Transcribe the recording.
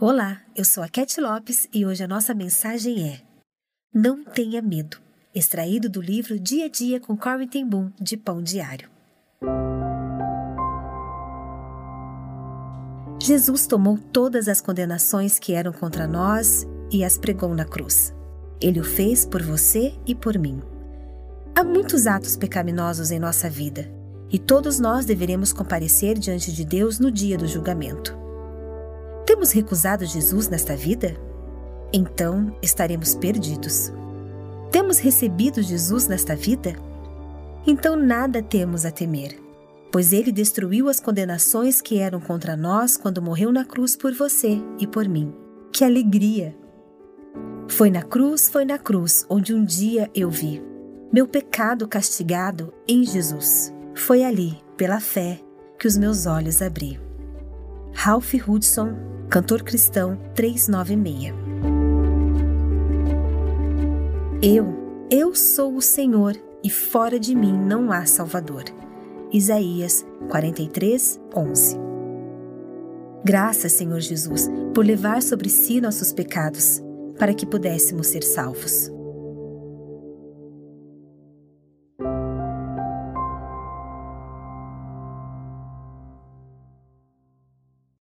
Olá, eu sou a Cat Lopes e hoje a nossa mensagem é Não tenha medo, extraído do livro Dia a Dia com Corin Ten Boom, de Pão Diário. Jesus tomou todas as condenações que eram contra nós e as pregou na cruz. Ele o fez por você e por mim. Há muitos atos pecaminosos em nossa vida e todos nós deveremos comparecer diante de Deus no dia do julgamento. Temos recusado Jesus nesta vida? Então estaremos perdidos. Temos recebido Jesus nesta vida? Então nada temos a temer, pois ele destruiu as condenações que eram contra nós quando morreu na cruz por você e por mim. Que alegria! Foi na cruz, foi na cruz, onde um dia eu vi meu pecado castigado em Jesus. Foi ali, pela fé, que os meus olhos abri. Ralph Hudson Cantor Cristão 396. Eu, eu sou o Senhor e fora de mim não há Salvador. Isaías 43, 11. Graças, Senhor Jesus, por levar sobre si nossos pecados, para que pudéssemos ser salvos.